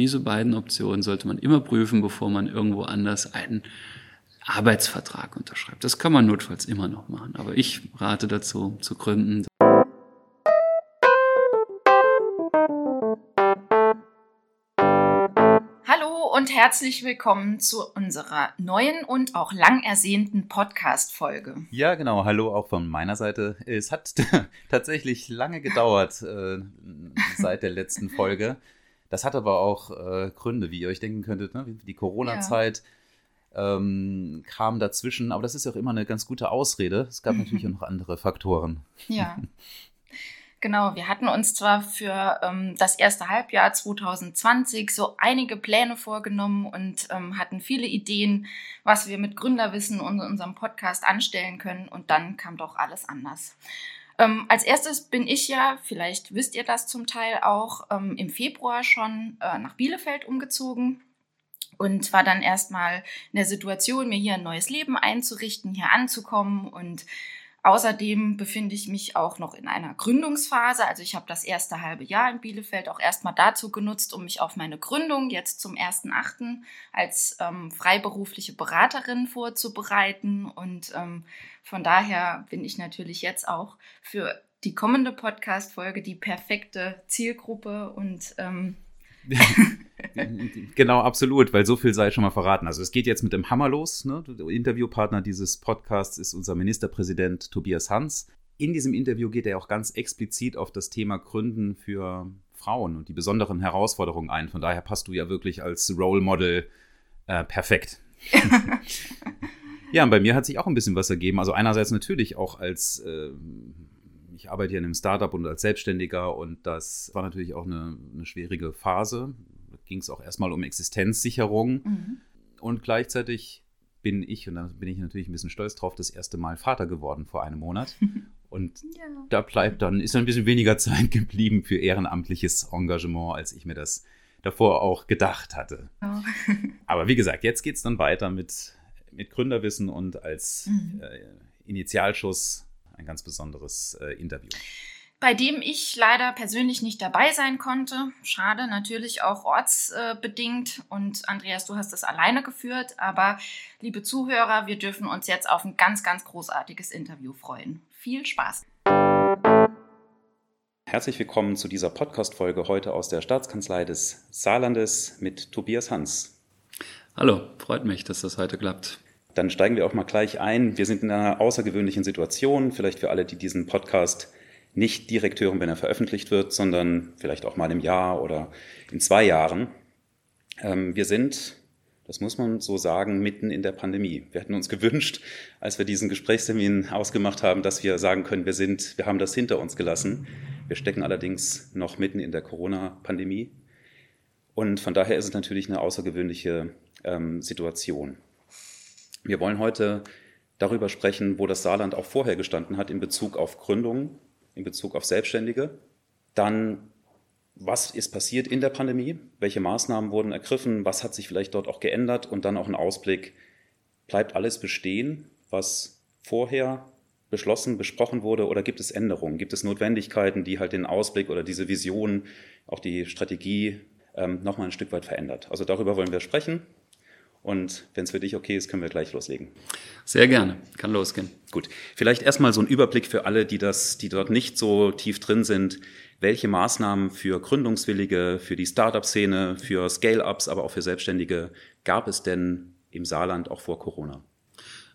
diese beiden Optionen sollte man immer prüfen, bevor man irgendwo anders einen Arbeitsvertrag unterschreibt. Das kann man notfalls immer noch machen. Aber ich rate dazu, zu gründen. Hallo und herzlich willkommen zu unserer neuen und auch lang ersehnten Podcast-Folge. Ja, genau. Hallo auch von meiner Seite. Es hat tatsächlich lange gedauert äh, seit der letzten Folge. Das hat aber auch äh, Gründe, wie ihr euch denken könntet. Ne? Die Corona-Zeit. Ja ähm, kam dazwischen. Aber das ist ja auch immer eine ganz gute Ausrede. Es gab natürlich auch noch andere Faktoren. Ja. Genau, wir hatten uns zwar für ähm, das erste Halbjahr 2020 so einige Pläne vorgenommen und ähm, hatten viele Ideen, was wir mit Gründerwissen und unserem Podcast anstellen können. Und dann kam doch alles anders. Ähm, als erstes bin ich ja, vielleicht wisst ihr das zum Teil auch, ähm, im Februar schon äh, nach Bielefeld umgezogen und war dann erstmal in der Situation, mir hier ein neues Leben einzurichten, hier anzukommen und Außerdem befinde ich mich auch noch in einer Gründungsphase. Also ich habe das erste halbe Jahr in Bielefeld auch erstmal dazu genutzt, um mich auf meine Gründung jetzt zum 1.8. als ähm, freiberufliche Beraterin vorzubereiten. Und ähm, von daher bin ich natürlich jetzt auch für die kommende Podcast-Folge die perfekte Zielgruppe und ähm, genau, absolut, weil so viel sei schon mal verraten. Also es geht jetzt mit dem Hammer los. Ne? Der Interviewpartner dieses Podcasts ist unser Ministerpräsident Tobias Hans. In diesem Interview geht er auch ganz explizit auf das Thema Gründen für Frauen und die besonderen Herausforderungen ein. Von daher passt du ja wirklich als Role Model äh, perfekt. ja, und bei mir hat sich auch ein bisschen was ergeben. Also einerseits natürlich auch als äh, ich arbeite hier in einem Startup und als Selbstständiger und das war natürlich auch eine, eine schwierige Phase. Ging es auch erstmal um Existenzsicherung mhm. und gleichzeitig bin ich, und da bin ich natürlich ein bisschen stolz drauf, das erste Mal Vater geworden vor einem Monat. Und ja. da bleibt dann, ist ein bisschen weniger Zeit geblieben für ehrenamtliches Engagement, als ich mir das davor auch gedacht hatte. Oh. Aber wie gesagt, jetzt geht es dann weiter mit, mit Gründerwissen und als mhm. äh, Initialschuss ein ganz besonderes äh, Interview. Bei dem ich leider persönlich nicht dabei sein konnte. Schade, natürlich auch ortsbedingt. Und Andreas, du hast es alleine geführt. Aber liebe Zuhörer, wir dürfen uns jetzt auf ein ganz, ganz großartiges Interview freuen. Viel Spaß! Herzlich willkommen zu dieser Podcast-Folge heute aus der Staatskanzlei des Saarlandes mit Tobias Hans. Hallo, freut mich, dass das heute klappt. Dann steigen wir auch mal gleich ein. Wir sind in einer außergewöhnlichen Situation, vielleicht für alle, die diesen Podcast nicht direkt hören, wenn er veröffentlicht wird, sondern vielleicht auch mal im Jahr oder in zwei Jahren. Ähm, wir sind, das muss man so sagen, mitten in der Pandemie. Wir hätten uns gewünscht, als wir diesen Gesprächstermin ausgemacht haben, dass wir sagen können, wir sind, wir haben das hinter uns gelassen. Wir stecken allerdings noch mitten in der Corona-Pandemie. Und von daher ist es natürlich eine außergewöhnliche ähm, Situation. Wir wollen heute darüber sprechen, wo das Saarland auch vorher gestanden hat in Bezug auf Gründungen, in Bezug auf Selbstständige. Dann, was ist passiert in der Pandemie? Welche Maßnahmen wurden ergriffen? Was hat sich vielleicht dort auch geändert? Und dann auch ein Ausblick, bleibt alles bestehen, was vorher beschlossen, besprochen wurde oder gibt es Änderungen? Gibt es Notwendigkeiten, die halt den Ausblick oder diese Vision, auch die Strategie ähm, nochmal ein Stück weit verändert? Also darüber wollen wir sprechen. Und wenn es für dich okay ist, können wir gleich loslegen. Sehr gerne, kann losgehen. Gut, vielleicht erstmal so ein Überblick für alle, die das, die dort nicht so tief drin sind. Welche Maßnahmen für Gründungswillige, für die Startup-Szene, für Scale-ups, aber auch für Selbstständige gab es denn im Saarland auch vor Corona?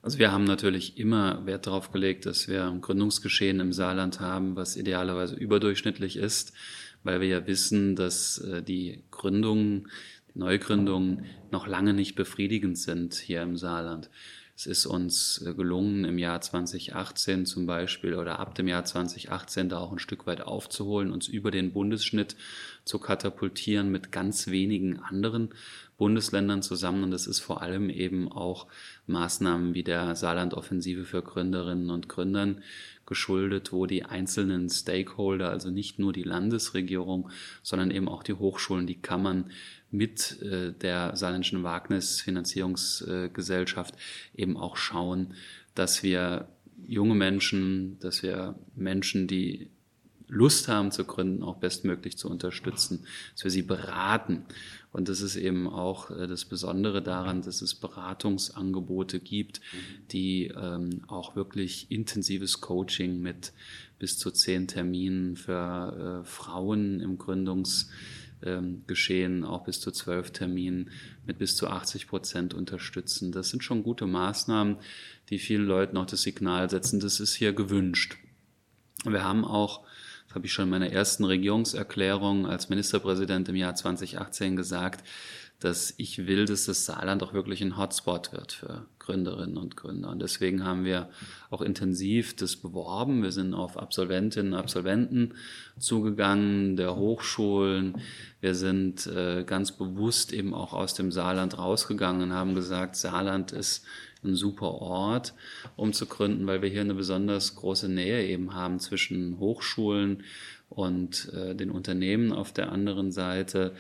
Also wir haben natürlich immer Wert darauf gelegt, dass wir ein Gründungsgeschehen im Saarland haben, was idealerweise überdurchschnittlich ist, weil wir ja wissen, dass äh, die Gründungen Neugründungen noch lange nicht befriedigend sind hier im Saarland. Es ist uns äh, gelungen, im Jahr 2018 zum Beispiel oder ab dem Jahr 2018 da auch ein Stück weit aufzuholen, uns über den Bundesschnitt zu katapultieren mit ganz wenigen anderen Bundesländern zusammen. Und das ist vor allem eben auch Maßnahmen wie der Saarland-Offensive für Gründerinnen und Gründern geschuldet, wo die einzelnen Stakeholder, also nicht nur die Landesregierung, sondern eben auch die Hochschulen, die Kammern mit äh, der Saarländischen Wagnisfinanzierungsgesellschaft eben auch schauen, dass wir junge Menschen, dass wir Menschen, die Lust haben zu gründen, auch bestmöglich zu unterstützen, dass wir sie beraten. Und das ist eben auch äh, das Besondere daran, dass es Beratungsangebote gibt, die ähm, auch wirklich intensives Coaching mit bis zu zehn Terminen für äh, Frauen im Gründungsgeschehen, ähm, auch bis zu zwölf Terminen mit bis zu 80 Prozent unterstützen. Das sind schon gute Maßnahmen, die vielen Leuten auch das Signal setzen, das ist hier gewünscht. Wir haben auch, habe ich schon in meiner ersten Regierungserklärung als Ministerpräsident im Jahr 2018 gesagt, dass ich will, dass das Saarland auch wirklich ein Hotspot wird für Gründerinnen und Gründer. Und deswegen haben wir auch intensiv das beworben. Wir sind auf Absolventinnen und Absolventen zugegangen, der Hochschulen. Wir sind äh, ganz bewusst eben auch aus dem Saarland rausgegangen und haben gesagt, Saarland ist ein super Ort, um zu gründen, weil wir hier eine besonders große Nähe eben haben zwischen Hochschulen und äh, den Unternehmen auf der anderen Seite,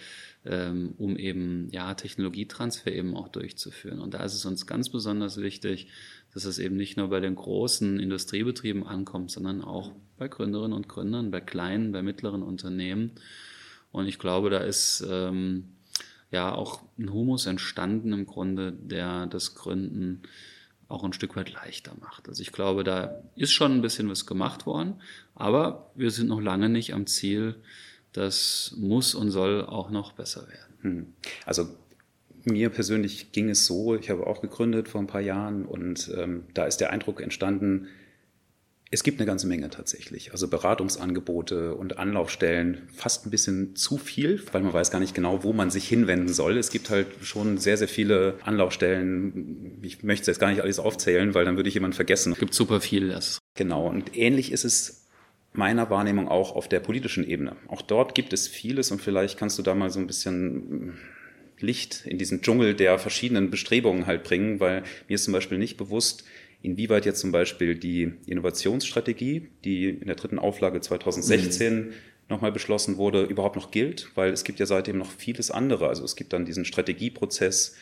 um eben ja Technologietransfer eben auch durchzuführen. Und da ist es uns ganz besonders wichtig, dass es eben nicht nur bei den großen Industriebetrieben ankommt, sondern auch bei Gründerinnen und Gründern, bei kleinen, bei mittleren Unternehmen. Und ich glaube, da ist ähm, ja auch ein Humus entstanden im Grunde, der das Gründen auch ein Stück weit leichter macht. Also ich glaube, da ist schon ein bisschen was gemacht worden, aber wir sind noch lange nicht am Ziel. Das muss und soll auch noch besser werden. Hm. Also mir persönlich ging es so, ich habe auch gegründet vor ein paar Jahren und ähm, da ist der Eindruck entstanden, es gibt eine ganze Menge tatsächlich. Also Beratungsangebote und Anlaufstellen, fast ein bisschen zu viel, weil man weiß gar nicht genau, wo man sich hinwenden soll. Es gibt halt schon sehr, sehr viele Anlaufstellen. Ich möchte jetzt gar nicht alles aufzählen, weil dann würde ich jemanden vergessen. Es gibt super viel. Das. Genau. Und ähnlich ist es meiner Wahrnehmung auch auf der politischen Ebene. Auch dort gibt es vieles und vielleicht kannst du da mal so ein bisschen Licht in diesen Dschungel der verschiedenen Bestrebungen halt bringen, weil mir ist zum Beispiel nicht bewusst, inwieweit jetzt zum Beispiel die Innovationsstrategie, die in der dritten Auflage 2016 mhm. nochmal beschlossen wurde, überhaupt noch gilt, weil es gibt ja seitdem noch vieles andere. Also es gibt dann diesen Strategieprozess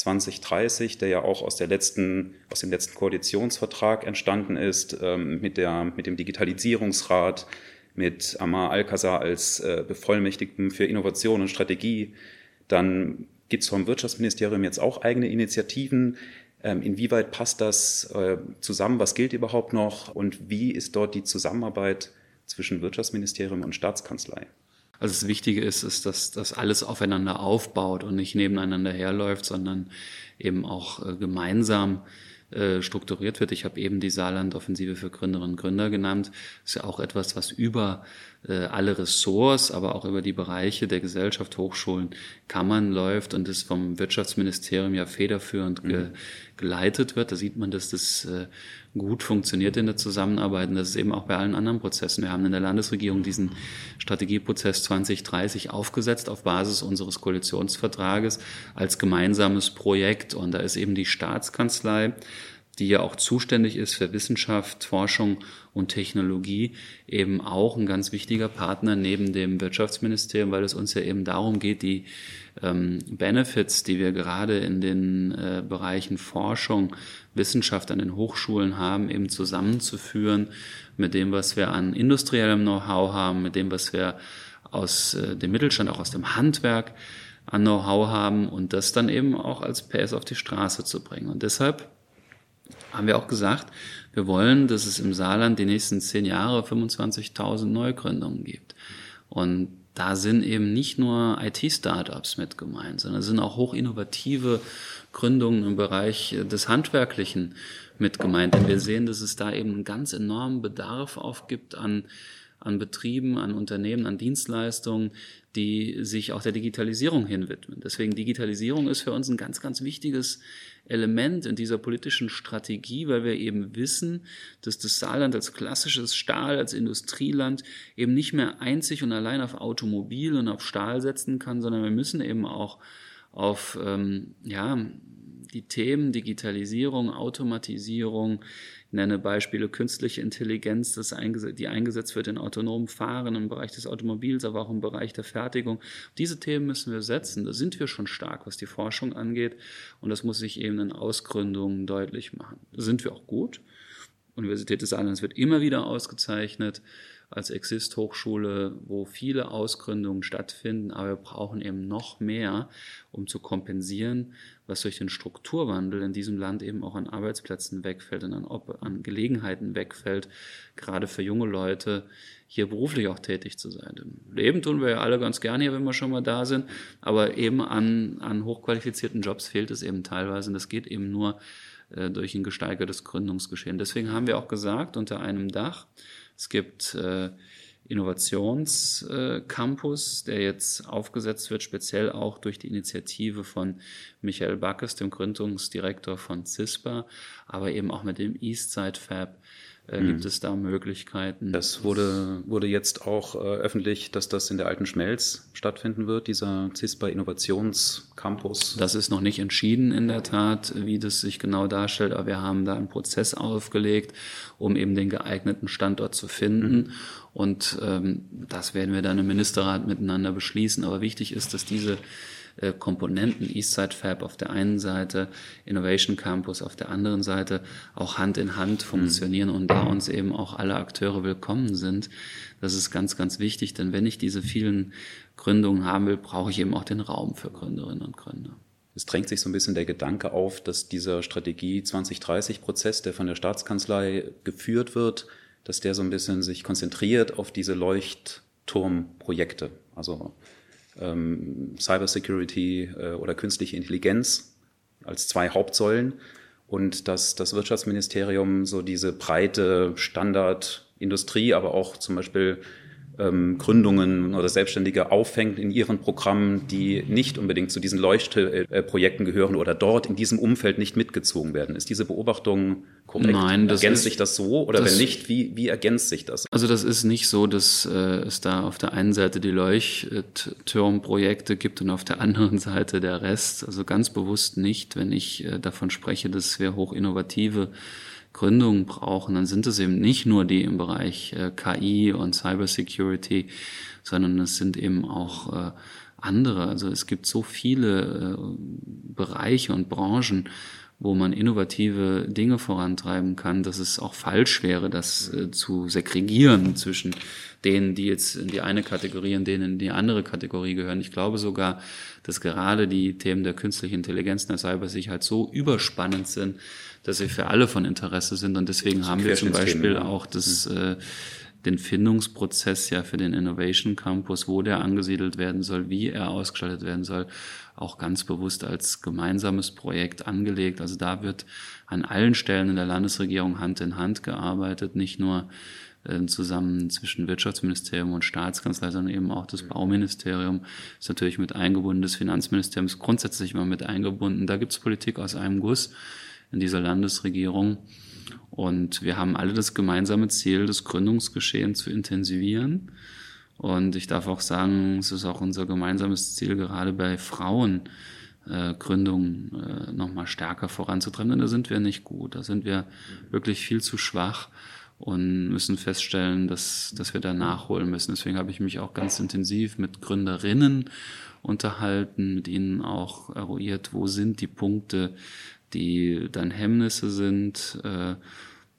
2030, der ja auch aus, der letzten, aus dem letzten Koalitionsvertrag entstanden ist, ähm, mit, der, mit dem Digitalisierungsrat, mit Amar Alcazar als äh, Bevollmächtigten für Innovation und Strategie. Dann gibt es vom Wirtschaftsministerium jetzt auch eigene Initiativen, ähm, inwieweit passt das äh, zusammen? Was gilt überhaupt noch? Und wie ist dort die Zusammenarbeit zwischen Wirtschaftsministerium und Staatskanzlei? Also das Wichtige ist, ist, dass das alles aufeinander aufbaut und nicht nebeneinander herläuft, sondern eben auch äh, gemeinsam äh, strukturiert wird. Ich habe eben die Saarland-Offensive für Gründerinnen und Gründer genannt. Das ist ja auch etwas, was über alle Ressorts, aber auch über die Bereiche der Gesellschaft, Hochschulen, Kammern läuft und das vom Wirtschaftsministerium ja federführend ge mhm. geleitet wird. Da sieht man, dass das äh, gut funktioniert in der Zusammenarbeit und das ist eben auch bei allen anderen Prozessen. Wir haben in der Landesregierung diesen Strategieprozess 2030 aufgesetzt auf Basis unseres Koalitionsvertrages als gemeinsames Projekt und da ist eben die Staatskanzlei die ja auch zuständig ist für Wissenschaft, Forschung und Technologie, eben auch ein ganz wichtiger Partner neben dem Wirtschaftsministerium, weil es uns ja eben darum geht, die ähm, Benefits, die wir gerade in den äh, Bereichen Forschung, Wissenschaft an den Hochschulen haben, eben zusammenzuführen mit dem, was wir an industriellem Know-how haben, mit dem, was wir aus äh, dem Mittelstand, auch aus dem Handwerk an Know-how haben und das dann eben auch als PS auf die Straße zu bringen. Und deshalb haben wir auch gesagt, wir wollen, dass es im Saarland die nächsten zehn Jahre 25.000 Neugründungen gibt. Und da sind eben nicht nur IT-Startups mit gemeint, sondern es sind auch hochinnovative Gründungen im Bereich des Handwerklichen mit gemeint. Denn wir sehen, dass es da eben einen ganz enormen Bedarf aufgibt an, an Betrieben, an Unternehmen, an Dienstleistungen, die sich auch der Digitalisierung hinwidmen. Deswegen Digitalisierung ist für uns ein ganz, ganz wichtiges Element in dieser politischen Strategie, weil wir eben wissen, dass das Saarland als klassisches Stahl, als Industrieland eben nicht mehr einzig und allein auf Automobil und auf Stahl setzen kann, sondern wir müssen eben auch auf ähm, ja, die Themen Digitalisierung, Automatisierung, ich nenne Beispiele künstliche Intelligenz, das die eingesetzt wird in autonomen Fahren im Bereich des Automobils, aber auch im Bereich der Fertigung. Diese Themen müssen wir setzen. Da sind wir schon stark, was die Forschung angeht. Und das muss sich eben in Ausgründungen deutlich machen. Da sind wir auch gut. Universität des Saarlandes wird immer wieder ausgezeichnet. Als Exist-Hochschule, wo viele Ausgründungen stattfinden, aber wir brauchen eben noch mehr, um zu kompensieren, was durch den Strukturwandel in diesem Land eben auch an Arbeitsplätzen wegfällt und an, an Gelegenheiten wegfällt, gerade für junge Leute hier beruflich auch tätig zu sein. Leben tun wir ja alle ganz gerne hier, wenn wir schon mal da sind, aber eben an, an hochqualifizierten Jobs fehlt es eben teilweise und das geht eben nur äh, durch ein gesteigertes Gründungsgeschehen. Deswegen haben wir auch gesagt, unter einem Dach, es gibt äh, Innovationscampus, der jetzt aufgesetzt wird, speziell auch durch die Initiative von Michael Backes, dem Gründungsdirektor von CISPA, aber eben auch mit dem Eastside Fab äh, gibt mhm. es da Möglichkeiten. Das wurde, wurde jetzt auch äh, öffentlich, dass das in der alten Schmelz stattfinden wird, dieser CISPA Innovationscampus. Das ist noch nicht entschieden in der Tat, wie das sich genau darstellt, aber wir haben da einen Prozess aufgelegt, um eben den geeigneten Standort zu finden. Mhm. Und ähm, das werden wir dann im Ministerrat miteinander beschließen. Aber wichtig ist, dass diese äh, Komponenten, Eastside Fab auf der einen Seite, Innovation Campus auf der anderen Seite, auch Hand in Hand funktionieren mhm. und da uns eben auch alle Akteure willkommen sind. Das ist ganz, ganz wichtig, denn wenn ich diese vielen Gründungen haben will, brauche ich eben auch den Raum für Gründerinnen und Gründer. Es drängt sich so ein bisschen der Gedanke auf, dass dieser Strategie 2030-Prozess, der von der Staatskanzlei geführt wird, dass der so ein bisschen sich konzentriert auf diese Leuchtturmprojekte. Also ähm, Cybersecurity äh, oder künstliche Intelligenz als zwei Hauptsäulen. Und dass das Wirtschaftsministerium so diese breite Standardindustrie, aber auch zum Beispiel ähm, Gründungen oder Selbstständige auffängt in ihren Programmen, die nicht unbedingt zu diesen Leuchtprojekten gehören oder dort in diesem Umfeld nicht mitgezogen werden. Ist diese Beobachtung korrekt? Nein, das ergänzt ist, sich das so oder das, wenn nicht, wie, wie ergänzt sich das? Also das ist nicht so, dass äh, es da auf der einen Seite die Leuchtturmprojekte gibt und auf der anderen Seite der Rest. Also ganz bewusst nicht, wenn ich äh, davon spreche, dass wir hoch Gründungen brauchen, dann sind es eben nicht nur die im Bereich äh, KI und Cybersecurity, sondern es sind eben auch äh, andere. Also es gibt so viele äh, Bereiche und Branchen, wo man innovative Dinge vorantreiben kann, dass es auch falsch wäre, das äh, zu segregieren zwischen denen, die jetzt in die eine Kategorie und denen in die andere Kategorie gehören. Ich glaube sogar, dass gerade die Themen der künstlichen Intelligenz und der Cybersicherheit so überspannend sind, dass sie für alle von Interesse sind. Und deswegen haben wir zum Beispiel auch das, mhm. äh, den Findungsprozess ja für den Innovation Campus, wo der angesiedelt werden soll, wie er ausgestaltet werden soll, auch ganz bewusst als gemeinsames Projekt angelegt. Also da wird an allen Stellen in der Landesregierung Hand in Hand gearbeitet, nicht nur äh, zusammen zwischen Wirtschaftsministerium und Staatskanzlei, sondern eben auch das Bauministerium ist natürlich mit eingebunden, das Finanzministerium ist grundsätzlich immer mit eingebunden. Da gibt es Politik aus einem Guss in dieser Landesregierung. Und wir haben alle das gemeinsame Ziel, das Gründungsgeschehen zu intensivieren. Und ich darf auch sagen, es ist auch unser gemeinsames Ziel, gerade bei Frauen äh, Gründungen äh, nochmal stärker voranzutreiben. Denn da sind wir nicht gut. Da sind wir wirklich viel zu schwach und müssen feststellen, dass, dass wir da nachholen müssen. Deswegen habe ich mich auch ganz intensiv mit Gründerinnen unterhalten, mit ihnen auch eruiert, wo sind die Punkte, die dann Hemmnisse sind. Äh,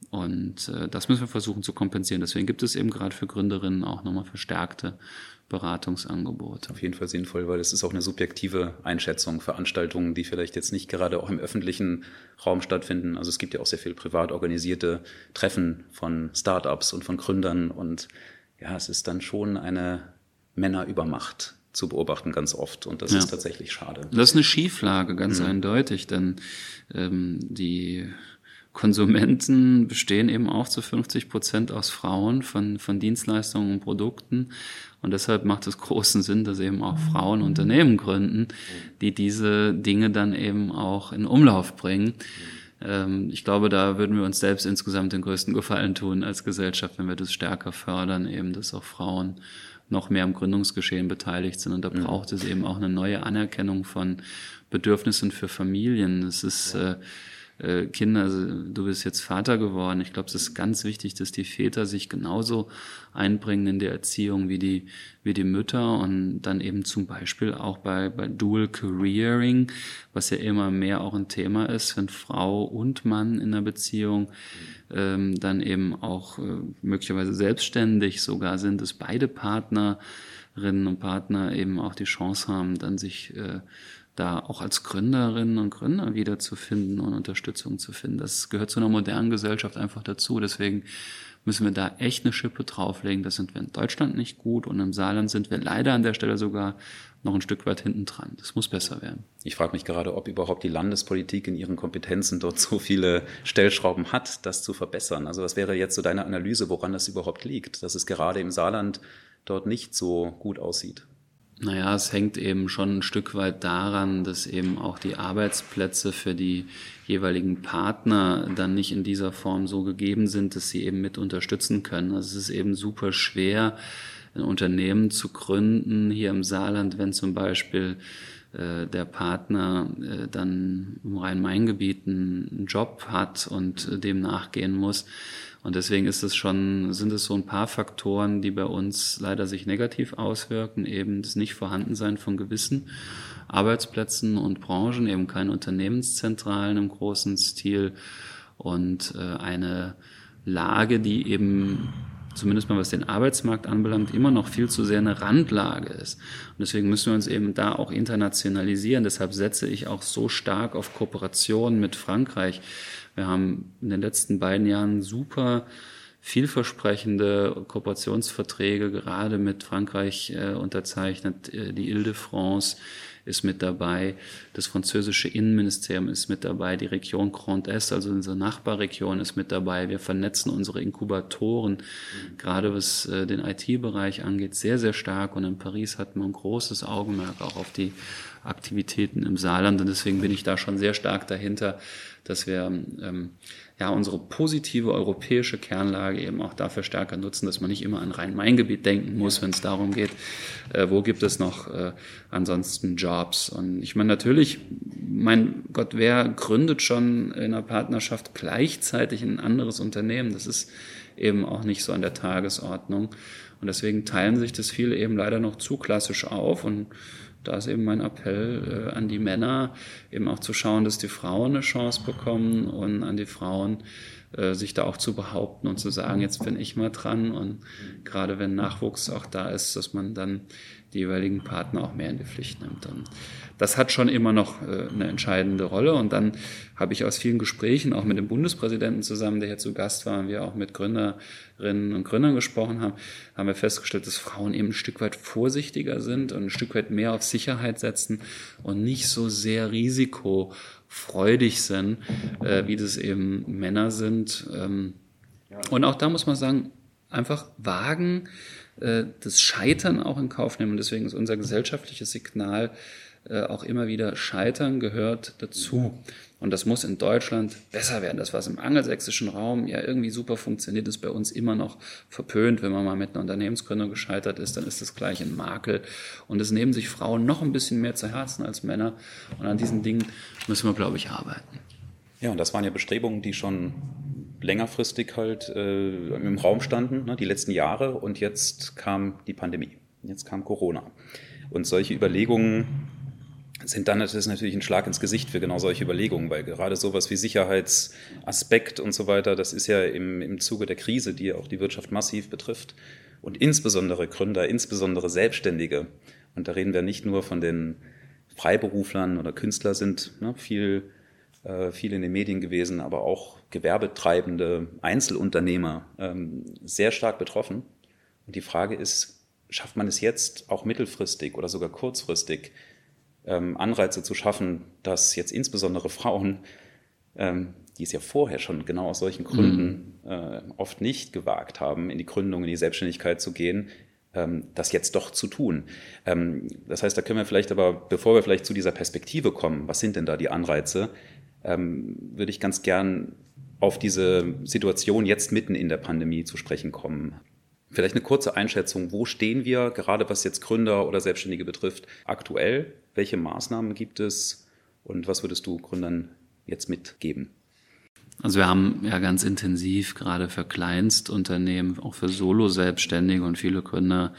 und äh, das müssen wir versuchen zu kompensieren. Deswegen gibt es eben gerade für Gründerinnen auch nochmal verstärkte Beratungsangebote. Auf jeden Fall sinnvoll, weil es ist auch eine subjektive Einschätzung. Veranstaltungen, die vielleicht jetzt nicht gerade auch im öffentlichen Raum stattfinden. Also es gibt ja auch sehr viel privat organisierte Treffen von Startups und von Gründern. Und ja, es ist dann schon eine Männerübermacht zu beobachten ganz oft und das ja. ist tatsächlich schade. Das ist eine Schieflage, ganz mhm. eindeutig, denn ähm, die Konsumenten bestehen eben auch zu 50 Prozent aus Frauen von, von Dienstleistungen und Produkten. Und deshalb macht es großen Sinn, dass eben auch Frauen Unternehmen gründen, die diese Dinge dann eben auch in Umlauf bringen. Ähm, ich glaube, da würden wir uns selbst insgesamt den größten Gefallen tun als Gesellschaft, wenn wir das stärker fördern, eben, dass auch Frauen noch mehr am Gründungsgeschehen beteiligt sind. Und da mhm. braucht es eben auch eine neue Anerkennung von Bedürfnissen für Familien. Es ist äh, äh, Kinder, du bist jetzt Vater geworden. Ich glaube, es ist ganz wichtig, dass die Väter sich genauso einbringen in der Erziehung wie die, wie die Mütter und dann eben zum Beispiel auch bei, bei Dual Careering, was ja immer mehr auch ein Thema ist, wenn Frau und Mann in einer Beziehung ähm, dann eben auch äh, möglicherweise selbstständig sogar sind, dass beide Partnerinnen und Partner eben auch die Chance haben, dann sich äh, da auch als Gründerinnen und Gründer wiederzufinden und Unterstützung zu finden. Das gehört zu einer modernen Gesellschaft einfach dazu. Deswegen müssen wir da echt eine Schippe drauflegen. Das sind wir in Deutschland nicht gut und im Saarland sind wir leider an der Stelle sogar noch ein Stück weit hinten dran. Das muss besser werden. Ich frage mich gerade, ob überhaupt die Landespolitik in ihren Kompetenzen dort so viele Stellschrauben hat, das zu verbessern. Also was wäre jetzt so deine Analyse, woran das überhaupt liegt, dass es gerade im Saarland dort nicht so gut aussieht? Naja, es hängt eben schon ein Stück weit daran, dass eben auch die Arbeitsplätze für die jeweiligen Partner dann nicht in dieser Form so gegeben sind, dass sie eben mit unterstützen können. Also es ist eben super schwer, ein Unternehmen zu gründen hier im Saarland, wenn zum Beispiel äh, der Partner äh, dann im Rhein-Main-Gebiet einen Job hat und äh, dem nachgehen muss. Und deswegen ist es schon, sind es so ein paar Faktoren, die bei uns leider sich negativ auswirken, eben das Nicht-Vorhandensein von gewissen Arbeitsplätzen und Branchen, eben keine Unternehmenszentralen im großen Stil und eine Lage, die eben zumindest mal was den Arbeitsmarkt anbelangt, immer noch viel zu sehr eine Randlage ist. Und deswegen müssen wir uns eben da auch internationalisieren. Deshalb setze ich auch so stark auf Kooperation mit Frankreich. Wir haben in den letzten beiden Jahren super vielversprechende Kooperationsverträge gerade mit Frankreich äh, unterzeichnet, äh, die Ile-de-France, ist mit dabei, das französische Innenministerium ist mit dabei, die Region Grand Est, also unsere Nachbarregion ist mit dabei. Wir vernetzen unsere Inkubatoren, mhm. gerade was äh, den IT-Bereich angeht, sehr, sehr stark. Und in Paris hat man großes Augenmerk auch auf die Aktivitäten im Saarland. Und deswegen bin ich da schon sehr stark dahinter, dass wir ähm, ja unsere positive europäische Kernlage eben auch dafür stärker nutzen, dass man nicht immer an Rhein-Main-Gebiet denken muss, wenn es darum geht, äh, wo gibt es noch äh, ansonsten Jobs. Und ich meine natürlich, mein Gott, wer gründet schon in einer Partnerschaft gleichzeitig ein anderes Unternehmen? Das ist eben auch nicht so an der Tagesordnung. Und deswegen teilen sich das viele eben leider noch zu klassisch auf und da ist eben mein Appell äh, an die Männer, eben auch zu schauen, dass die Frauen eine Chance bekommen und an die Frauen, äh, sich da auch zu behaupten und zu sagen, jetzt bin ich mal dran. Und gerade wenn Nachwuchs auch da ist, dass man dann die jeweiligen Partner auch mehr in die Pflicht nimmt. Und das hat schon immer noch äh, eine entscheidende Rolle. Und dann habe ich aus vielen Gesprächen, auch mit dem Bundespräsidenten zusammen, der hier zu Gast war, und wir auch mit Gründerinnen und Gründern gesprochen haben, haben wir festgestellt, dass Frauen eben ein Stück weit vorsichtiger sind und ein Stück weit mehr auf Sicherheit setzen und nicht so sehr risikofreudig sind, äh, wie das eben Männer sind. Ähm, und auch da muss man sagen, einfach wagen, äh, das Scheitern auch in Kauf nehmen. Und deswegen ist unser gesellschaftliches Signal äh, auch immer wieder Scheitern gehört dazu. Und das muss in Deutschland besser werden. Das, was im angelsächsischen Raum ja irgendwie super funktioniert, ist bei uns immer noch verpönt. Wenn man mal mit einer Unternehmensgründung gescheitert ist, dann ist das gleich ein Makel. Und es nehmen sich Frauen noch ein bisschen mehr zu Herzen als Männer. Und an diesen Dingen müssen wir, glaube ich, arbeiten. Ja, und das waren ja Bestrebungen, die schon längerfristig halt äh, im Raum standen, ne, die letzten Jahre. Und jetzt kam die Pandemie. Jetzt kam Corona. Und solche Überlegungen sind dann das ist natürlich ein Schlag ins Gesicht für genau solche Überlegungen, weil gerade sowas wie Sicherheitsaspekt und so weiter, das ist ja im, im Zuge der Krise, die auch die Wirtschaft massiv betrifft und insbesondere Gründer, insbesondere Selbstständige. Und da reden wir nicht nur von den Freiberuflern oder Künstler sind ne, viel, äh, viel in den Medien gewesen, aber auch gewerbetreibende Einzelunternehmer ähm, sehr stark betroffen. Und die Frage ist, schafft man es jetzt auch mittelfristig oder sogar kurzfristig, Anreize zu schaffen, dass jetzt insbesondere Frauen, ähm, die es ja vorher schon genau aus solchen Gründen mhm. oft nicht gewagt haben, in die Gründung, in die Selbstständigkeit zu gehen, ähm, das jetzt doch zu tun. Ähm, das heißt, da können wir vielleicht aber, bevor wir vielleicht zu dieser Perspektive kommen, was sind denn da die Anreize, ähm, würde ich ganz gern auf diese Situation jetzt mitten in der Pandemie zu sprechen kommen. Vielleicht eine kurze Einschätzung, wo stehen wir, gerade was jetzt Gründer oder Selbstständige betrifft, aktuell? Welche Maßnahmen gibt es und was würdest du Gründern jetzt mitgeben? Also wir haben ja ganz intensiv gerade für Kleinstunternehmen, auch für Solo-Selbstständige und viele Gründerinnen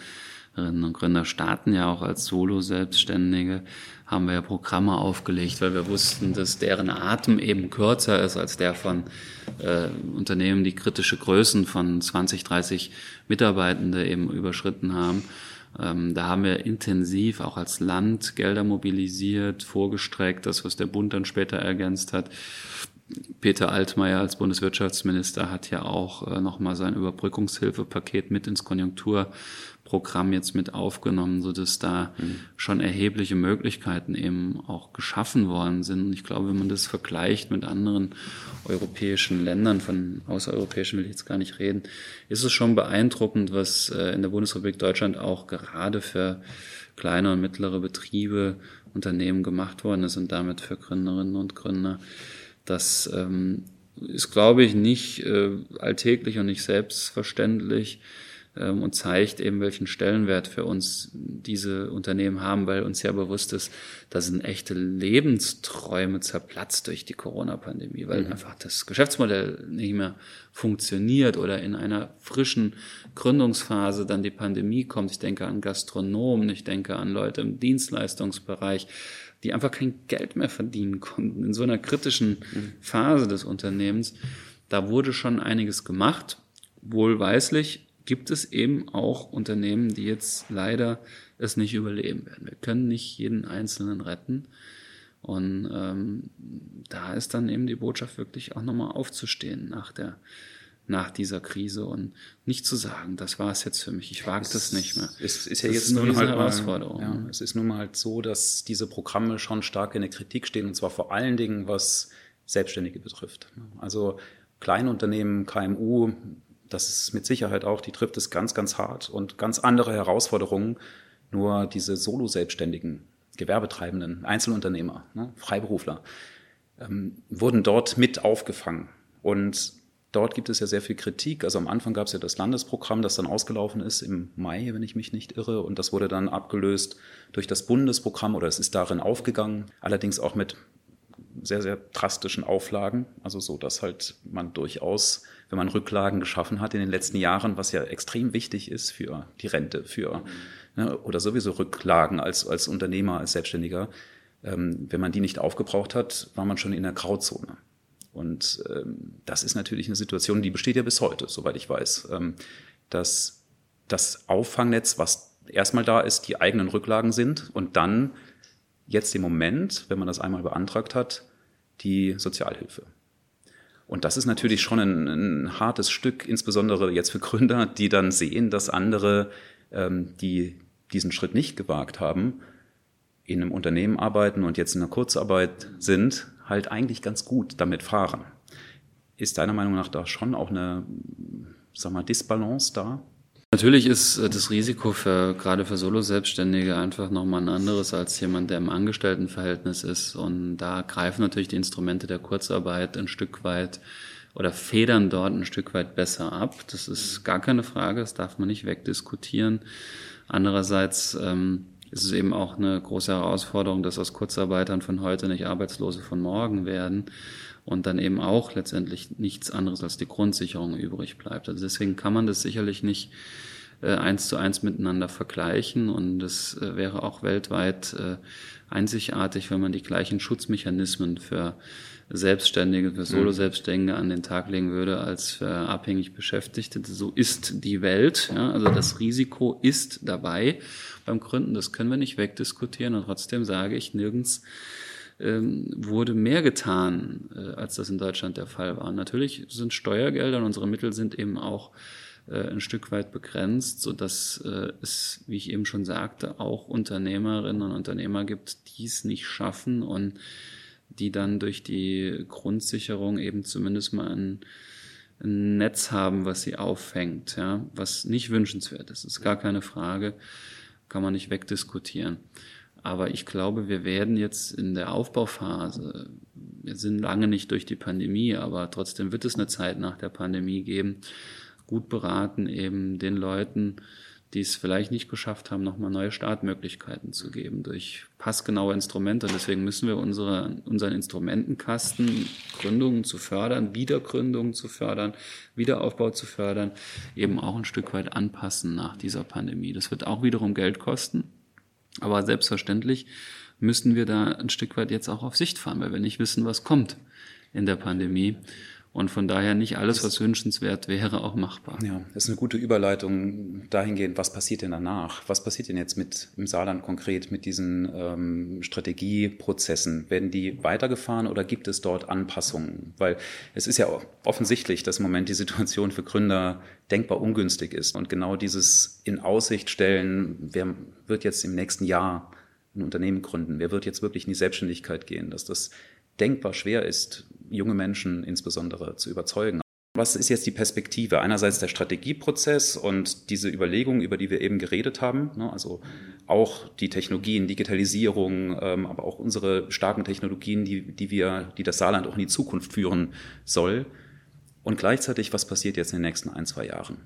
und Gründer starten ja auch als Solo-Selbstständige, haben wir ja Programme aufgelegt, weil wir wussten, dass deren Atem eben kürzer ist als der von äh, Unternehmen, die kritische Größen von 20, 30 Mitarbeitende eben überschritten haben. Ähm, da haben wir intensiv auch als Land Gelder mobilisiert, vorgestreckt, das, was der Bund dann später ergänzt hat. Peter Altmaier als Bundeswirtschaftsminister hat ja auch äh, nochmal sein Überbrückungshilfepaket mit ins Konjunkturprogramm jetzt mit aufgenommen, so dass da mhm. schon erhebliche Möglichkeiten eben auch geschaffen worden sind. Und ich glaube, wenn man das vergleicht mit anderen europäischen Ländern, von außereuropäischen will ich jetzt gar nicht reden, ist es schon beeindruckend, was äh, in der Bundesrepublik Deutschland auch gerade für kleine und mittlere Betriebe, Unternehmen gemacht worden ist und damit für Gründerinnen und Gründer. Das ähm, ist, glaube ich, nicht äh, alltäglich und nicht selbstverständlich und zeigt eben, welchen Stellenwert für uns diese Unternehmen haben, weil uns ja bewusst ist, da sind echte Lebensträume zerplatzt durch die Corona-Pandemie, weil mhm. einfach das Geschäftsmodell nicht mehr funktioniert oder in einer frischen Gründungsphase dann die Pandemie kommt. Ich denke an Gastronomen, ich denke an Leute im Dienstleistungsbereich die einfach kein Geld mehr verdienen konnten in so einer kritischen Phase des Unternehmens. Da wurde schon einiges gemacht. Wohlweislich gibt es eben auch Unternehmen, die jetzt leider es nicht überleben werden. Wir können nicht jeden Einzelnen retten. Und ähm, da ist dann eben die Botschaft wirklich auch nochmal aufzustehen nach der nach dieser Krise und nicht zu sagen, das war es jetzt für mich, ich wage das nicht mehr. Es ist ja das jetzt ist nun halt Herausforderung. Mal, ja, es ist nun mal halt so, dass diese Programme schon stark in der Kritik stehen und zwar vor allen Dingen, was Selbstständige betrifft. Also Kleinunternehmen, KMU, das ist mit Sicherheit auch, die trifft es ganz, ganz hart und ganz andere Herausforderungen. Nur diese Solo-Selbstständigen, Gewerbetreibenden, Einzelunternehmer, ne, Freiberufler, ähm, wurden dort mit aufgefangen. Und Dort gibt es ja sehr viel Kritik. Also am Anfang gab es ja das Landesprogramm, das dann ausgelaufen ist im Mai, wenn ich mich nicht irre. Und das wurde dann abgelöst durch das Bundesprogramm oder es ist darin aufgegangen. Allerdings auch mit sehr, sehr drastischen Auflagen. Also so, dass halt man durchaus, wenn man Rücklagen geschaffen hat in den letzten Jahren, was ja extrem wichtig ist für die Rente, für ne, oder sowieso Rücklagen als, als Unternehmer, als Selbstständiger, ähm, wenn man die nicht aufgebraucht hat, war man schon in der Grauzone. Und ähm, das ist natürlich eine Situation, die besteht ja bis heute, soweit ich weiß, ähm, dass das Auffangnetz, was erstmal da ist, die eigenen Rücklagen sind und dann jetzt im Moment, wenn man das einmal beantragt hat, die Sozialhilfe. Und das ist natürlich schon ein, ein hartes Stück, insbesondere jetzt für Gründer, die dann sehen, dass andere, ähm, die diesen Schritt nicht gewagt haben, in einem Unternehmen arbeiten und jetzt in einer Kurzarbeit sind, halt eigentlich ganz gut damit fahren. Ist deiner Meinung nach da schon auch eine, sag mal, Disbalance da? Natürlich ist äh, das Risiko für gerade für Solo-Selbstständige einfach nochmal ein anderes als jemand, der im Angestelltenverhältnis ist. Und da greifen natürlich die Instrumente der Kurzarbeit ein Stück weit oder federn dort ein Stück weit besser ab. Das ist gar keine Frage, das darf man nicht wegdiskutieren. Andererseits ähm, ist es eben auch eine große Herausforderung, dass aus Kurzarbeitern von heute nicht Arbeitslose von morgen werden und dann eben auch letztendlich nichts anderes als die Grundsicherung übrig bleibt. Also deswegen kann man das sicherlich nicht äh, eins zu eins miteinander vergleichen und es äh, wäre auch weltweit äh, einzigartig, wenn man die gleichen Schutzmechanismen für Selbstständige, für mhm. Solo-Selbstständige an den Tag legen würde als für abhängig Beschäftigte. So ist die Welt. Ja? Also das Risiko ist dabei beim Gründen. Das können wir nicht wegdiskutieren. Und trotzdem sage ich, nirgends ähm, wurde mehr getan, äh, als das in Deutschland der Fall war. Natürlich sind Steuergelder und unsere Mittel sind eben auch äh, ein Stück weit begrenzt, so dass äh, es, wie ich eben schon sagte, auch Unternehmerinnen und Unternehmer gibt, die es nicht schaffen und die dann durch die Grundsicherung eben zumindest mal ein, ein Netz haben, was sie auffängt, ja, was nicht wünschenswert ist, ist gar keine Frage, kann man nicht wegdiskutieren. Aber ich glaube, wir werden jetzt in der Aufbauphase, wir sind lange nicht durch die Pandemie, aber trotzdem wird es eine Zeit nach der Pandemie geben, gut beraten, eben den Leuten die es vielleicht nicht geschafft haben, nochmal neue Startmöglichkeiten zu geben durch passgenaue Instrumente. deswegen müssen wir unsere, unseren Instrumentenkasten, Gründungen zu fördern, Wiedergründungen zu fördern, Wiederaufbau zu fördern, eben auch ein Stück weit anpassen nach dieser Pandemie. Das wird auch wiederum Geld kosten. Aber selbstverständlich müssen wir da ein Stück weit jetzt auch auf Sicht fahren, weil wir nicht wissen, was kommt in der Pandemie. Und von daher nicht alles, was wünschenswert wäre, auch machbar. Ja, das ist eine gute Überleitung dahingehend, was passiert denn danach? Was passiert denn jetzt mit im Saarland konkret mit diesen ähm, Strategieprozessen? Werden die weitergefahren oder gibt es dort Anpassungen? Weil es ist ja offensichtlich, dass im Moment die Situation für Gründer denkbar ungünstig ist. Und genau dieses in Aussicht stellen, wer wird jetzt im nächsten Jahr ein Unternehmen gründen? Wer wird jetzt wirklich in die Selbstständigkeit gehen? Dass das denkbar schwer ist, junge Menschen insbesondere zu überzeugen. Was ist jetzt die Perspektive? Einerseits der Strategieprozess und diese Überlegungen, über die wir eben geredet haben, ne, also auch die Technologien, Digitalisierung, ähm, aber auch unsere starken Technologien, die, die, wir, die das Saarland auch in die Zukunft führen soll. Und gleichzeitig, was passiert jetzt in den nächsten ein, zwei Jahren?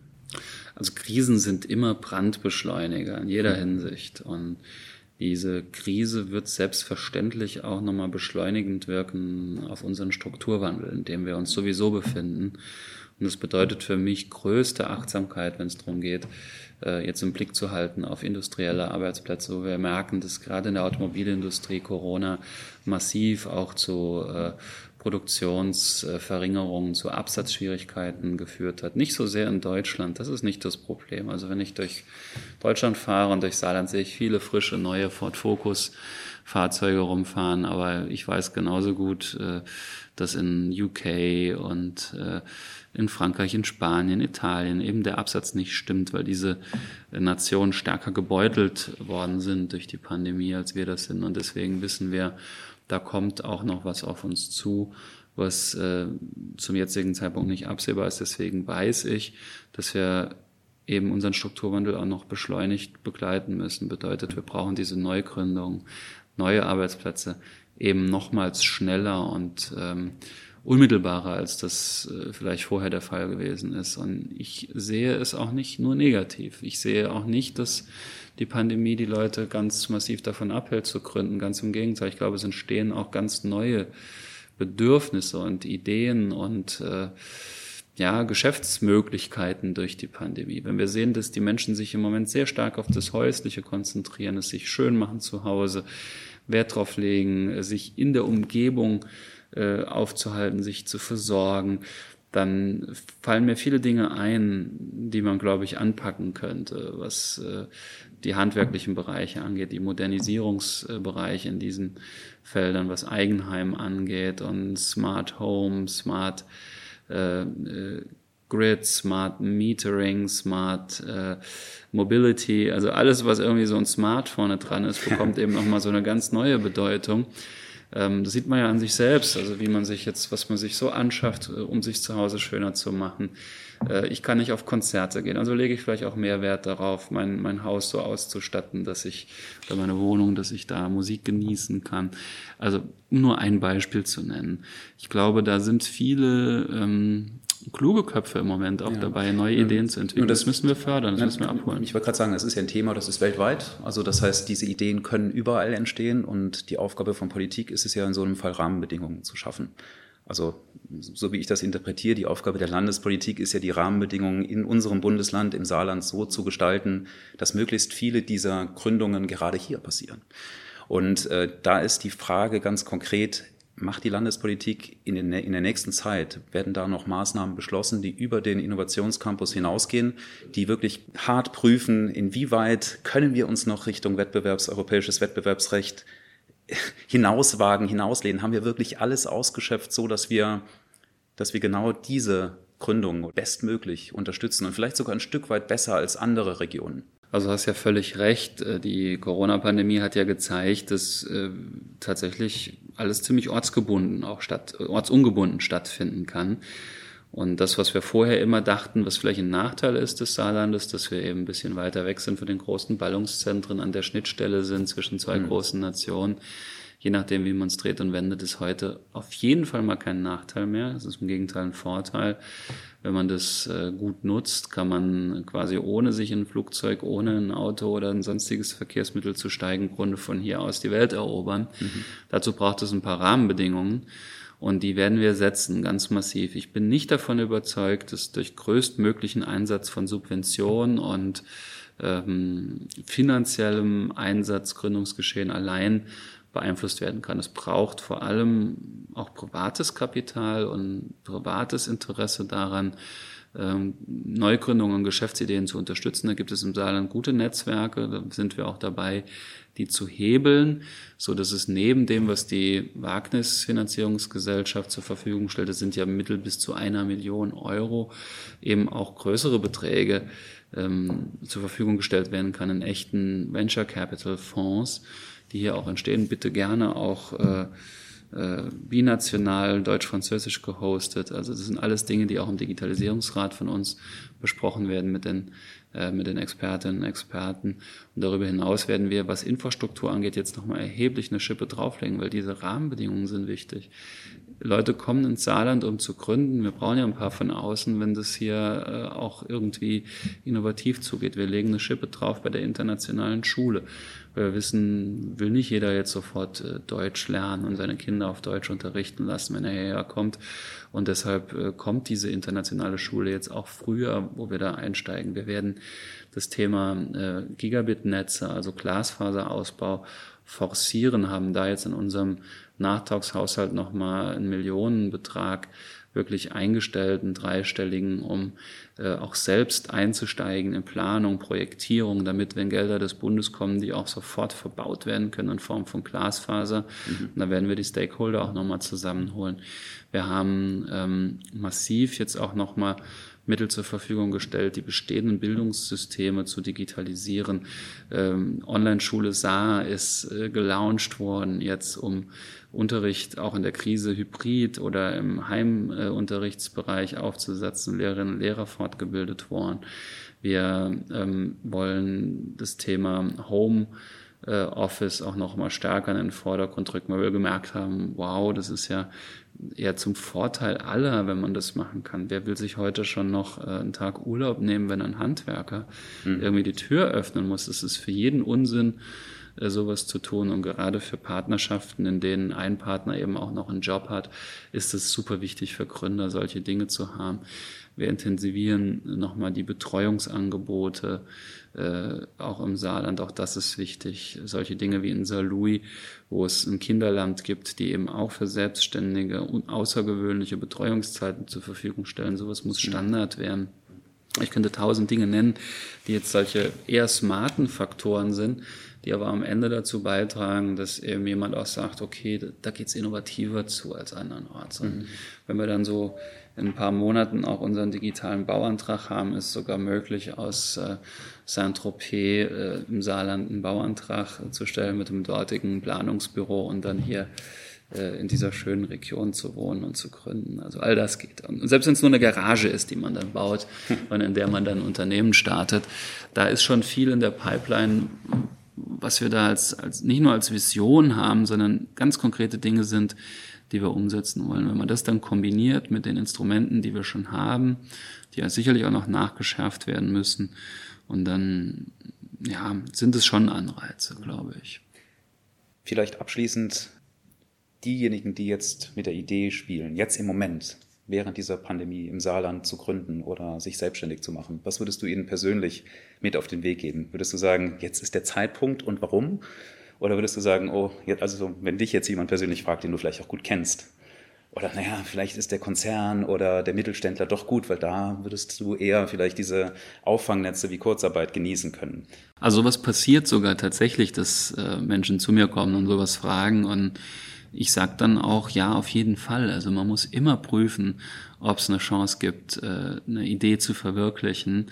Also Krisen sind immer Brandbeschleuniger in jeder Hinsicht. Und diese Krise wird selbstverständlich auch nochmal beschleunigend wirken auf unseren Strukturwandel, in dem wir uns sowieso befinden. Und das bedeutet für mich größte Achtsamkeit, wenn es darum geht, äh, jetzt im Blick zu halten auf industrielle Arbeitsplätze, wo wir merken, dass gerade in der Automobilindustrie Corona massiv auch zu äh, Produktionsverringerungen, zu Absatzschwierigkeiten geführt hat. Nicht so sehr in Deutschland, das ist nicht das Problem. Also wenn ich durch Deutschland fahre und durch Saarland sehe ich viele frische neue Ford Focus Fahrzeuge rumfahren, aber ich weiß genauso gut, äh, dass in UK und äh, in Frankreich, in Spanien, Italien eben der Absatz nicht stimmt, weil diese Nationen stärker gebeutelt worden sind durch die Pandemie, als wir das sind. Und deswegen wissen wir, da kommt auch noch was auf uns zu, was äh, zum jetzigen Zeitpunkt nicht absehbar ist. Deswegen weiß ich, dass wir eben unseren Strukturwandel auch noch beschleunigt begleiten müssen. Bedeutet, wir brauchen diese Neugründung, neue Arbeitsplätze eben nochmals schneller und ähm, unmittelbarer, als das äh, vielleicht vorher der Fall gewesen ist. Und ich sehe es auch nicht nur negativ. Ich sehe auch nicht, dass die Pandemie die Leute ganz massiv davon abhält zu gründen. Ganz im Gegenteil. Ich glaube, es entstehen auch ganz neue Bedürfnisse und Ideen und äh, ja, Geschäftsmöglichkeiten durch die Pandemie. Wenn wir sehen, dass die Menschen sich im Moment sehr stark auf das Häusliche konzentrieren, es sich schön machen zu Hause, Wert drauf legen, sich in der Umgebung äh, aufzuhalten, sich zu versorgen, dann fallen mir viele Dinge ein, die man, glaube ich, anpacken könnte, was äh, die handwerklichen Bereiche angeht, die Modernisierungsbereiche in diesen Feldern, was Eigenheim angeht und Smart Home, Smart äh, äh, Grid, Smart Metering, Smart äh, Mobility, also alles, was irgendwie so ein Smart vorne dran ist, bekommt eben nochmal so eine ganz neue Bedeutung. Ähm, das sieht man ja an sich selbst, also wie man sich jetzt, was man sich so anschafft, äh, um sich zu Hause schöner zu machen. Äh, ich kann nicht auf Konzerte gehen, also lege ich vielleicht auch mehr Wert darauf, mein, mein Haus so auszustatten, dass ich, oder meine Wohnung, dass ich da Musik genießen kann. Also nur ein Beispiel zu nennen. Ich glaube, da sind viele ähm, kluge Köpfe im Moment auch ja. dabei, neue Ideen zu entwickeln. Das, das, müssen wir fördern, das müssen wir abholen. Ich wollte gerade sagen, das ist ja ein Thema, das ist weltweit. Also das heißt, diese Ideen können überall entstehen und die Aufgabe von Politik ist es ja in so einem Fall Rahmenbedingungen zu schaffen. Also so wie ich das interpretiere, die Aufgabe der Landespolitik ist ja die Rahmenbedingungen in unserem Bundesland, im Saarland so zu gestalten, dass möglichst viele dieser Gründungen gerade hier passieren. Und äh, da ist die Frage ganz konkret, macht die Landespolitik in, den, in der nächsten Zeit? Werden da noch Maßnahmen beschlossen, die über den Innovationscampus hinausgehen, die wirklich hart prüfen, inwieweit können wir uns noch Richtung Wettbewerbs, europäisches Wettbewerbsrecht hinauswagen, hinauslehnen? Haben wir wirklich alles ausgeschöpft, so dass wir, dass wir genau diese Gründung bestmöglich unterstützen und vielleicht sogar ein Stück weit besser als andere Regionen? Also hast ja völlig recht. Äh, die Corona-Pandemie hat ja gezeigt, dass äh, tatsächlich alles ziemlich ortsgebunden, auch statt, ortsungebunden stattfinden kann. Und das, was wir vorher immer dachten, was vielleicht ein Nachteil ist des Saarlandes, dass wir eben ein bisschen weiter weg sind von den großen Ballungszentren, an der Schnittstelle sind zwischen zwei mhm. großen Nationen, je nachdem, wie man es dreht und wendet, ist heute auf jeden Fall mal kein Nachteil mehr. Es ist im Gegenteil ein Vorteil. Wenn man das äh, gut nutzt, kann man quasi ohne sich in ein Flugzeug, ohne ein Auto oder ein sonstiges Verkehrsmittel zu steigen, im Grunde von hier aus die Welt erobern. Mhm. Dazu braucht es ein paar Rahmenbedingungen. Und die werden wir setzen, ganz massiv. Ich bin nicht davon überzeugt, dass durch größtmöglichen Einsatz von Subventionen und ähm, finanziellem Einsatz Gründungsgeschehen allein beeinflusst werden kann. Es braucht vor allem auch privates Kapital und privates Interesse daran, ähm, Neugründungen und Geschäftsideen zu unterstützen. Da gibt es im Saarland gute Netzwerke, da sind wir auch dabei, die zu hebeln, so dass es neben dem, was die Wagnisfinanzierungsgesellschaft zur Verfügung stellt, das sind ja Mittel bis zu einer Million Euro, eben auch größere Beträge ähm, zur Verfügung gestellt werden kann in echten Venture Capital Fonds die hier auch entstehen, bitte gerne auch äh, äh, binational deutsch-französisch gehostet. Also das sind alles Dinge, die auch im Digitalisierungsrat von uns besprochen werden mit den, mit den Expertinnen und Experten. Und darüber hinaus werden wir, was Infrastruktur angeht, jetzt nochmal erheblich eine Schippe drauflegen, weil diese Rahmenbedingungen sind wichtig. Leute kommen ins Saarland, um zu gründen. Wir brauchen ja ein paar von außen, wenn das hier äh, auch irgendwie innovativ zugeht. Wir legen eine Schippe drauf bei der internationalen Schule. Weil wir wissen, will nicht jeder jetzt sofort äh, Deutsch lernen und seine Kinder auf Deutsch unterrichten lassen, wenn er hierher kommt. Und deshalb äh, kommt diese internationale Schule jetzt auch früher, wo wir da einsteigen. Wir werden das Thema äh, Gigabit-Netze, also Glasfaserausbau, forcieren, haben da jetzt in unserem Nachtragshaushalt nochmal einen Millionenbetrag wirklich eingestellt, einen dreistelligen, um äh, auch selbst einzusteigen in Planung, Projektierung, damit, wenn Gelder des Bundes kommen, die auch sofort verbaut werden können in Form von Glasfaser. Mhm. Und da werden wir die Stakeholder auch nochmal zusammenholen. Wir haben ähm, massiv jetzt auch nochmal Mittel zur Verfügung gestellt, die bestehenden Bildungssysteme zu digitalisieren. Ähm, Online-Schule Saar ist äh, gelauncht worden, jetzt um Unterricht auch in der Krise hybrid oder im Heimunterrichtsbereich äh, aufzusetzen, Lehrerinnen und Lehrer fortgebildet worden. Wir ähm, wollen das Thema Home äh, Office auch noch mal stärker in den Vordergrund rücken, weil wir gemerkt haben, wow, das ist ja eher zum Vorteil aller, wenn man das machen kann. Wer will sich heute schon noch äh, einen Tag Urlaub nehmen, wenn ein Handwerker mhm. irgendwie die Tür öffnen muss? Das ist für jeden Unsinn, äh, sowas zu tun. Und gerade für Partnerschaften, in denen ein Partner eben auch noch einen Job hat, ist es super wichtig für Gründer, solche Dinge zu haben. Wir intensivieren nochmal die Betreuungsangebote, äh, auch im Saarland, auch das ist wichtig. Solche Dinge wie in Saarlouis, wo es ein Kinderland gibt, die eben auch für Selbstständige und außergewöhnliche Betreuungszeiten zur Verfügung stellen. Sowas muss Standard werden. Ich könnte tausend Dinge nennen, die jetzt solche eher smarten Faktoren sind, die aber am Ende dazu beitragen, dass eben jemand auch sagt, okay, da geht's innovativer zu als andernorts. Und mhm. wenn wir dann so in ein paar Monaten auch unseren digitalen Bauantrag haben, ist sogar möglich, aus äh, Saint-Tropez äh, im Saarland einen Bauantrag zu stellen mit dem dortigen Planungsbüro und dann hier äh, in dieser schönen Region zu wohnen und zu gründen. Also all das geht. Und selbst wenn es nur eine Garage ist, die man dann baut und in der man dann ein Unternehmen startet, da ist schon viel in der Pipeline, was wir da als, als nicht nur als Vision haben, sondern ganz konkrete Dinge sind, die wir umsetzen wollen. Wenn man das dann kombiniert mit den Instrumenten, die wir schon haben, die ja sicherlich auch noch nachgeschärft werden müssen, und dann ja, sind es schon Anreize, glaube ich. Vielleicht abschließend diejenigen, die jetzt mit der Idee spielen, jetzt im Moment, während dieser Pandemie im Saarland zu gründen oder sich selbstständig zu machen, was würdest du ihnen persönlich mit auf den Weg geben? Würdest du sagen, jetzt ist der Zeitpunkt und warum? Oder würdest du sagen, oh, jetzt, also wenn dich jetzt jemand persönlich fragt, den du vielleicht auch gut kennst, oder naja, vielleicht ist der Konzern oder der Mittelständler doch gut, weil da würdest du eher vielleicht diese Auffangnetze wie Kurzarbeit genießen können. Also sowas passiert sogar tatsächlich, dass äh, Menschen zu mir kommen und sowas fragen und ich sage dann auch, ja, auf jeden Fall. Also man muss immer prüfen, ob es eine Chance gibt, äh, eine Idee zu verwirklichen.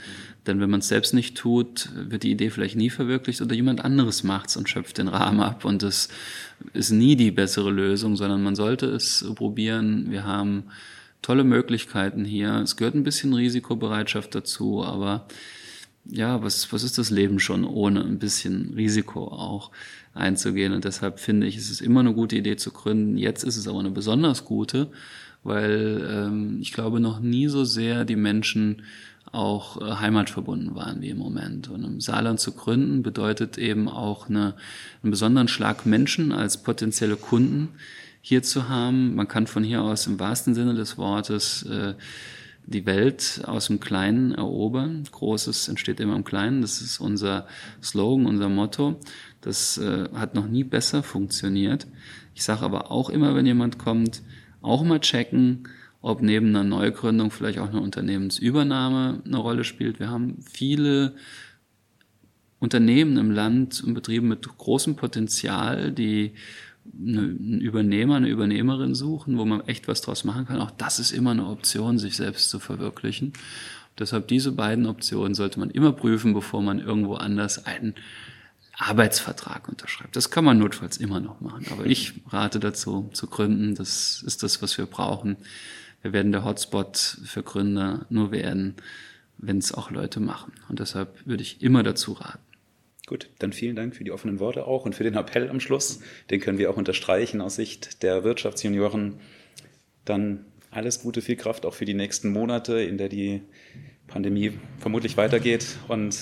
Denn wenn man es selbst nicht tut, wird die Idee vielleicht nie verwirklicht oder jemand anderes macht's und schöpft den Rahmen ab. Und das ist nie die bessere Lösung, sondern man sollte es probieren. Wir haben tolle Möglichkeiten hier. Es gehört ein bisschen Risikobereitschaft dazu, aber ja, was, was ist das Leben schon ohne ein bisschen Risiko auch einzugehen? Und deshalb finde ich, es ist immer eine gute Idee zu gründen. Jetzt ist es aber eine besonders gute, weil ähm, ich glaube noch nie so sehr die Menschen auch äh, heimatverbunden waren wie im Moment. Und im Saarland zu gründen bedeutet eben auch eine, einen besonderen Schlag Menschen als potenzielle Kunden hier zu haben. Man kann von hier aus im wahrsten Sinne des Wortes äh, die Welt aus dem Kleinen erobern. Großes entsteht immer im Kleinen. Das ist unser Slogan, unser Motto. Das äh, hat noch nie besser funktioniert. Ich sage aber auch immer, wenn jemand kommt, auch mal checken, ob neben einer Neugründung vielleicht auch eine Unternehmensübernahme eine Rolle spielt. Wir haben viele Unternehmen im Land und Betriebe mit großem Potenzial, die einen Übernehmer, eine Übernehmerin suchen, wo man echt was draus machen kann. Auch das ist immer eine Option, sich selbst zu verwirklichen. Deshalb diese beiden Optionen sollte man immer prüfen, bevor man irgendwo anders einen Arbeitsvertrag unterschreibt. Das kann man notfalls immer noch machen. Aber ich rate dazu, zu gründen. Das ist das, was wir brauchen. Wir werden der Hotspot für Gründer nur werden, wenn es auch Leute machen. Und deshalb würde ich immer dazu raten. Gut, dann vielen Dank für die offenen Worte auch und für den Appell am Schluss. Den können wir auch unterstreichen aus Sicht der Wirtschaftsjunioren. Dann alles Gute, viel Kraft auch für die nächsten Monate, in der die Pandemie vermutlich weitergeht. Und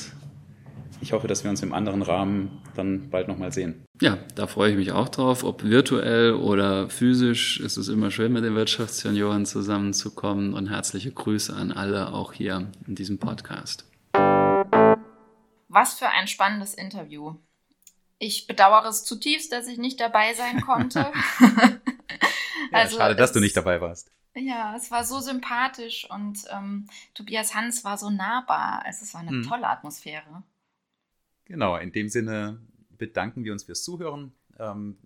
ich hoffe, dass wir uns im anderen Rahmen dann bald nochmal sehen. Ja, da freue ich mich auch drauf. Ob virtuell oder physisch, ist es immer schön, mit den Wirtschaftsjunioren zusammenzukommen. Und herzliche Grüße an alle auch hier in diesem Podcast. Was für ein spannendes Interview. Ich bedauere es zutiefst, dass ich nicht dabei sein konnte. ja, also schade, dass du nicht dabei warst. Ja, es war so sympathisch und ähm, Tobias Hans war so nahbar. Also es war eine hm. tolle Atmosphäre. Genau, in dem Sinne bedanken wir uns fürs Zuhören. Ähm,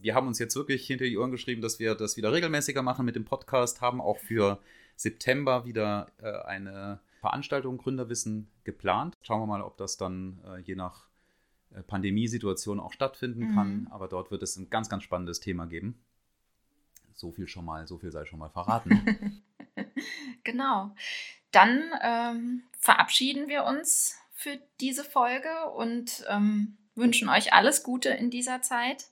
wir haben uns jetzt wirklich hinter die Ohren geschrieben, dass wir das wieder regelmäßiger machen mit dem Podcast, haben auch für September wieder äh, eine Veranstaltung Gründerwissen geplant. Schauen wir mal, ob das dann äh, je nach äh, Pandemiesituation auch stattfinden mhm. kann. Aber dort wird es ein ganz, ganz spannendes Thema geben. So viel schon mal, so viel sei schon mal verraten. genau. Dann ähm, verabschieden wir uns für diese Folge und ähm, wünschen euch alles Gute in dieser Zeit.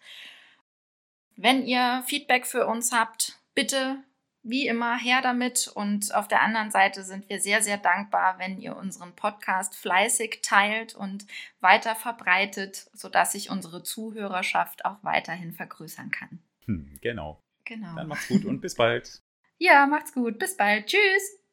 Wenn ihr Feedback für uns habt, bitte wie immer her damit. Und auf der anderen Seite sind wir sehr, sehr dankbar, wenn ihr unseren Podcast fleißig teilt und weiter verbreitet, sodass sich unsere Zuhörerschaft auch weiterhin vergrößern kann. Hm, genau. Genau. Dann macht's gut und bis bald. Ja, macht's gut. Bis bald. Tschüss.